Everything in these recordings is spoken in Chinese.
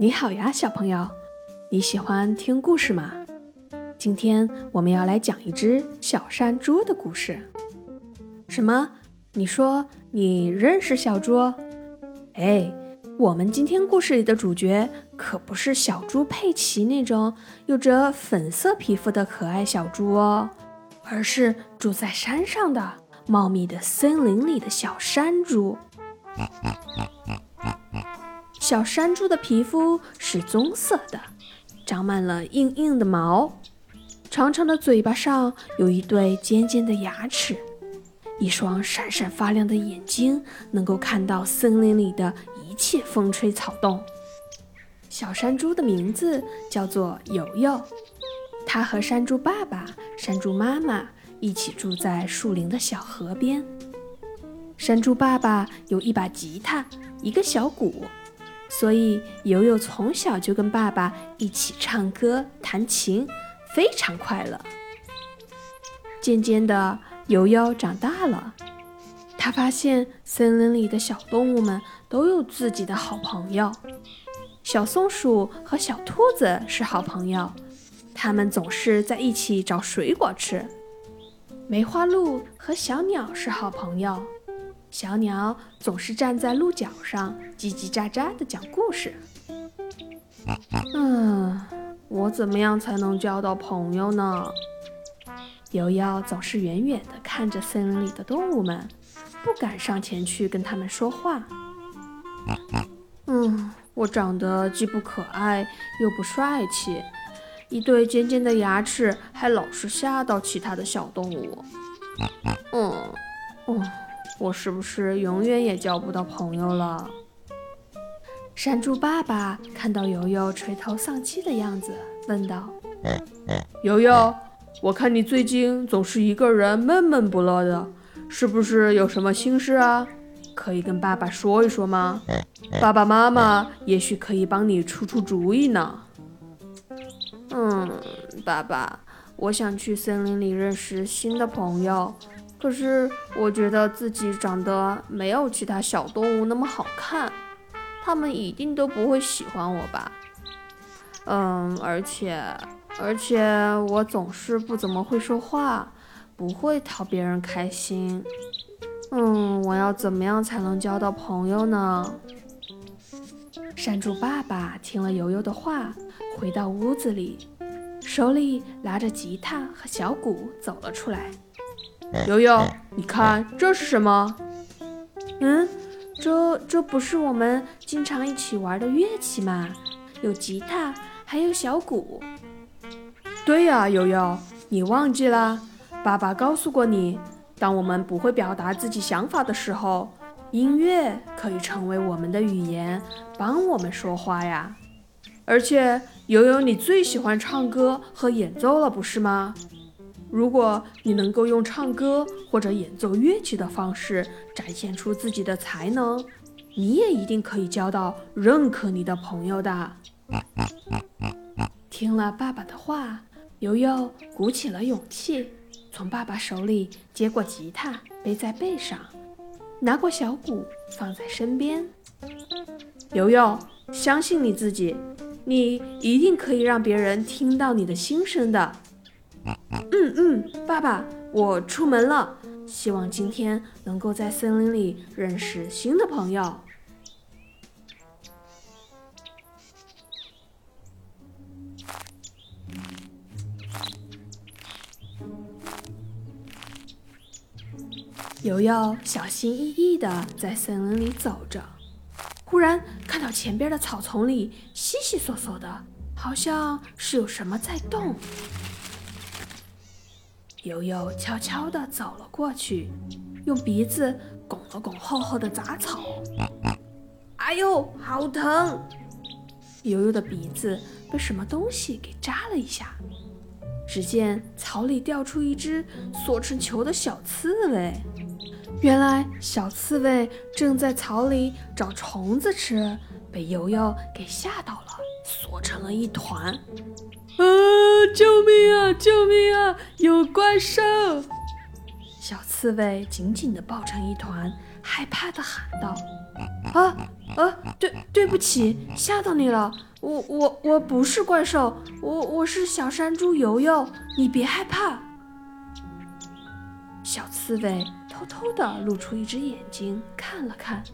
你好呀，小朋友，你喜欢听故事吗？今天我们要来讲一只小山猪的故事。什么？你说你认识小猪？哎，我们今天故事里的主角可不是小猪佩奇那种有着粉色皮肤的可爱小猪哦，而是住在山上的茂密的森林里的小山猪。小山猪的皮肤是棕色的，长满了硬硬的毛，长长的嘴巴上有一对尖尖的牙齿，一双闪闪发亮的眼睛能够看到森林里的一切风吹草动。小山猪的名字叫做游游，它和山猪爸爸、山猪妈妈一起住在树林的小河边。山猪爸爸有一把吉他，一个小鼓。所以，悠悠从小就跟爸爸一起唱歌、弹琴，非常快乐。渐渐的，悠悠长大了，他发现森林里的小动物们都有自己的好朋友。小松鼠和小兔子是好朋友，它们总是在一起找水果吃。梅花鹿和小鸟是好朋友。小鸟总是站在鹿角上，叽叽喳喳地讲故事。嗯，我怎么样才能交到朋友呢？悠悠总是远远地看着森林里的动物们，不敢上前去跟他们说话。嗯，我长得既不可爱又不帅气，一对尖尖的牙齿还老是吓到其他的小动物。嗯，嗯。我是不是永远也交不到朋友了？山猪爸爸看到悠悠垂头丧气的样子，问道：“悠悠，我看你最近总是一个人闷闷不乐的，是不是有什么心事啊？可以跟爸爸说一说吗？爸爸妈妈也许可以帮你出出主意呢。”“嗯，爸爸，我想去森林里认识新的朋友。”可是我觉得自己长得没有其他小动物那么好看，它们一定都不会喜欢我吧？嗯，而且而且我总是不怎么会说话，不会讨别人开心。嗯，我要怎么样才能交到朋友呢？山猪爸爸听了悠悠的话，回到屋子里，手里拿着吉他和小鼓走了出来。悠悠，你看这是什么？嗯，这这不是我们经常一起玩的乐器吗？有吉他，还有小鼓。对呀，悠悠，你忘记啦？爸爸告诉过你，当我们不会表达自己想法的时候，音乐可以成为我们的语言，帮我们说话呀。而且，悠悠，你最喜欢唱歌和演奏了，不是吗？如果你能够用唱歌或者演奏乐器的方式展现出自己的才能，你也一定可以交到认可你的朋友的。听了爸爸的话，悠悠鼓起了勇气，从爸爸手里接过吉他，背在背上，拿过小鼓放在身边。悠悠，相信你自己，你一定可以让别人听到你的心声的。嗯嗯，爸爸，我出门了，希望今天能够在森林里认识新的朋友。悠悠小心翼翼地在森林里走着，忽然看到前边的草丛里悉悉索索的，好像是有什么在动。悠悠悄悄地走了过去，用鼻子拱了拱厚厚的杂草。哎呦，好疼！悠悠的鼻子被什么东西给扎了一下。只见草里掉出一只缩成球的小刺猬。原来小刺猬正在草里找虫子吃，被悠悠给吓到了，缩成了一团。啊！救命啊！救命啊！有怪兽！小刺猬紧紧地抱成一团，害怕地喊道：“啊啊！对对不起，吓到你了。我我我不是怪兽，我我是小山猪游游，你别害怕。小刺猬偷偷地露出一只眼睛看了看，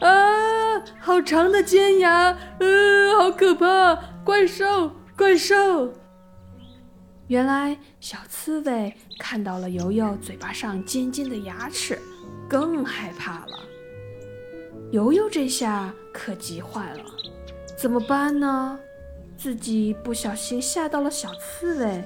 啊，好长的尖牙，呃，好可怕！怪兽，怪兽！原来小刺猬看到了油油嘴巴上尖尖的牙齿，更害怕了。油油这下可急坏了。怎么办呢？自己不小心吓到了小刺猬。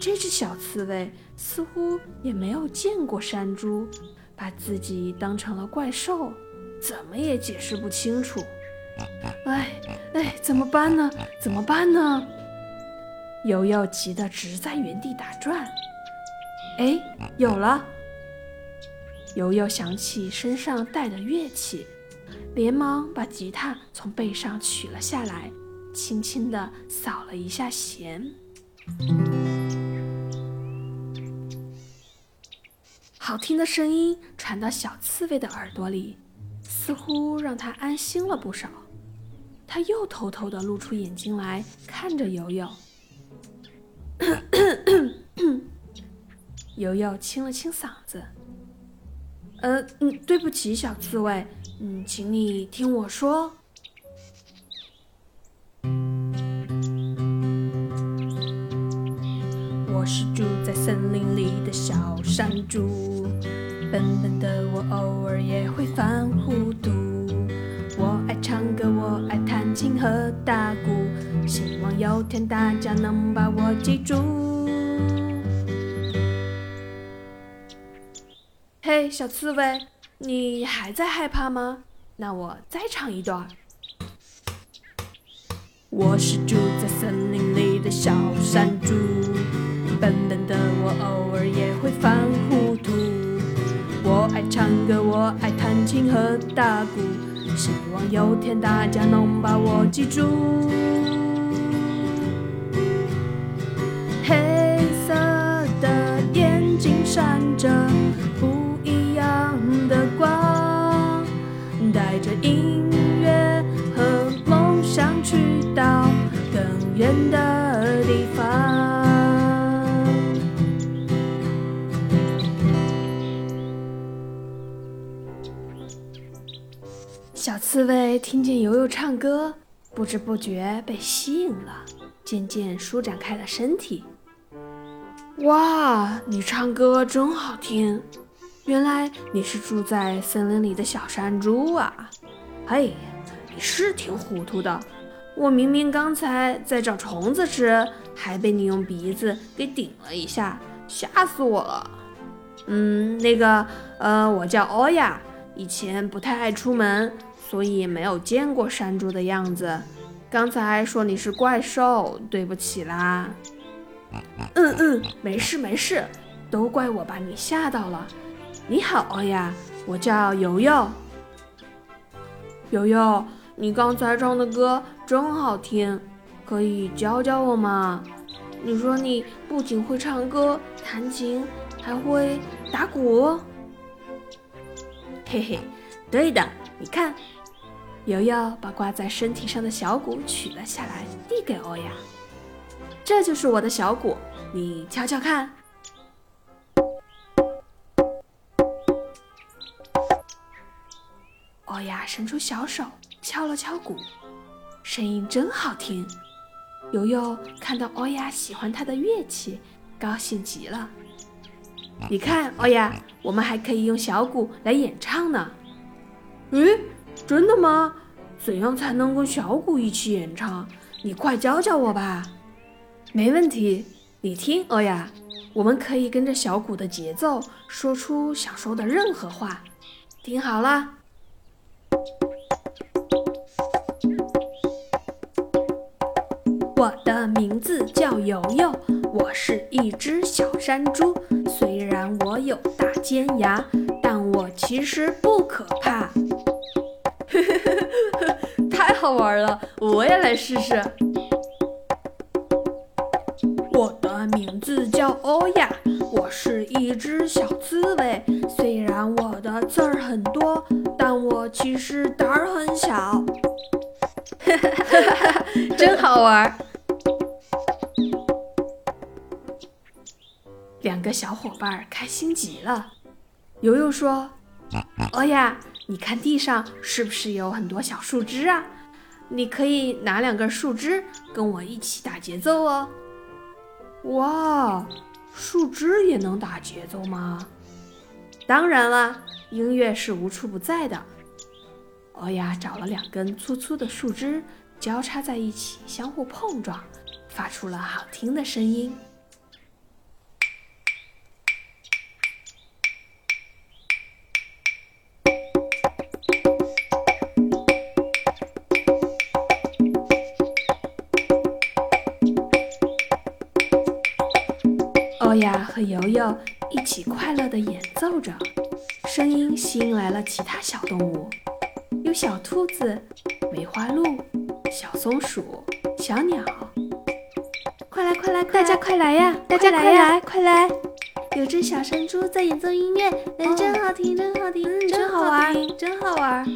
这只小刺猬似乎也没有见过山猪，把自己当成了怪兽，怎么也解释不清楚。哎哎，怎么办呢？怎么办呢？悠悠急得直在原地打转。哎，有了！悠悠想起身上带的乐器。连忙把吉他从背上取了下来，轻轻地扫了一下弦。好听的声音传到小刺猬的耳朵里，似乎让它安心了不少。他又偷偷地露出眼睛来看着游游。游游清了清嗓子：“呃，嗯，对不起，小刺猬。”嗯，请你听我说。我是住在森林里的小山猪，笨笨的我偶尔也会犯糊有天大家能把我记住。嘿，小刺猬。你还在害怕吗？那我再唱一段。我是住在森林里的小山猪，笨笨的我偶尔也会犯糊涂。我爱唱歌，我爱弹琴和打鼓，希望有天大家能把我记住。刺猬听见悠悠唱歌，不知不觉被吸引了，渐渐舒展开了身体。哇，你唱歌真好听！原来你是住在森林里的小山猪啊！嘿，你是挺糊涂的。我明明刚才在找虫子吃，还被你用鼻子给顶了一下，吓死我了。嗯，那个，呃，我叫欧亚，以前不太爱出门，所以没有见过山猪的样子。刚才说你是怪兽，对不起啦。嗯嗯，没事没事，都怪我把你吓到了。你好，呀，我叫游游。游游。你刚才唱的歌真好听，可以教教我吗？你说你不仅会唱歌、弹琴，还会打鼓。嘿嘿，对的，你看，悠悠把挂在身体上的小鼓取了下来，递给欧雅。这就是我的小鼓，你敲敲看。欧雅伸出小手。敲了敲鼓，声音真好听。悠悠看到欧雅喜欢他的乐器，高兴极了。你看，欧雅，我们还可以用小鼓来演唱呢。嗯，真的吗？怎样才能跟小鼓一起演唱？你快教教我吧。没问题，你听，欧雅，我们可以跟着小鼓的节奏，说出想说的任何话。听好了。我的名字叫游游，我是一只小山猪。虽然我有大尖牙，但我其实不可怕。太好玩了，我也来试试。我的名字叫欧亚，我是一只小刺猬。虽然我的刺儿很多，但我其实胆儿很小。哈哈哈真好玩。两个小伙伴开心极了。游游说：“哦呀，你看地上是不是有很多小树枝啊？你可以拿两根树枝跟我一起打节奏哦。”哇，树枝也能打节奏吗？当然啦，音乐是无处不在的。欧雅找了两根粗粗的树枝，交叉在一起，相互碰撞，发出了好听的声音。欧亚和游游一起快乐地演奏着，声音吸引来了其他小动物，有小兔子、梅花鹿、小松鼠、小鸟。快来快来，大家快来呀！大家快来快来！有只小山猪在演奏音乐，哎，真好听，真好听，真好玩，真好玩。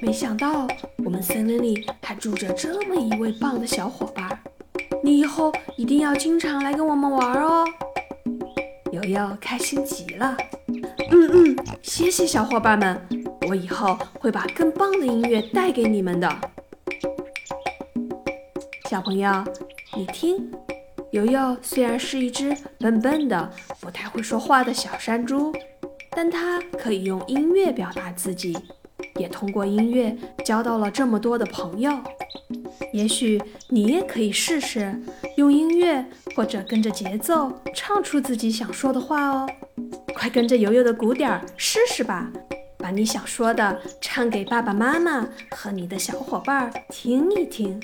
没想到我们森林里还住着这么一位棒的小伙伴。你以后一定要经常来跟我们玩哦！悠悠开心极了。嗯嗯，谢谢小伙伴们，我以后会把更棒的音乐带给你们的。小朋友，你听，悠悠虽然是一只笨笨的、不太会说话的小山猪，但它可以用音乐表达自己，也通过音乐交到了这么多的朋友。也许你也可以试试用音乐或者跟着节奏唱出自己想说的话哦！快跟着悠悠的鼓点儿试试吧，把你想说的唱给爸爸妈妈和你的小伙伴听一听。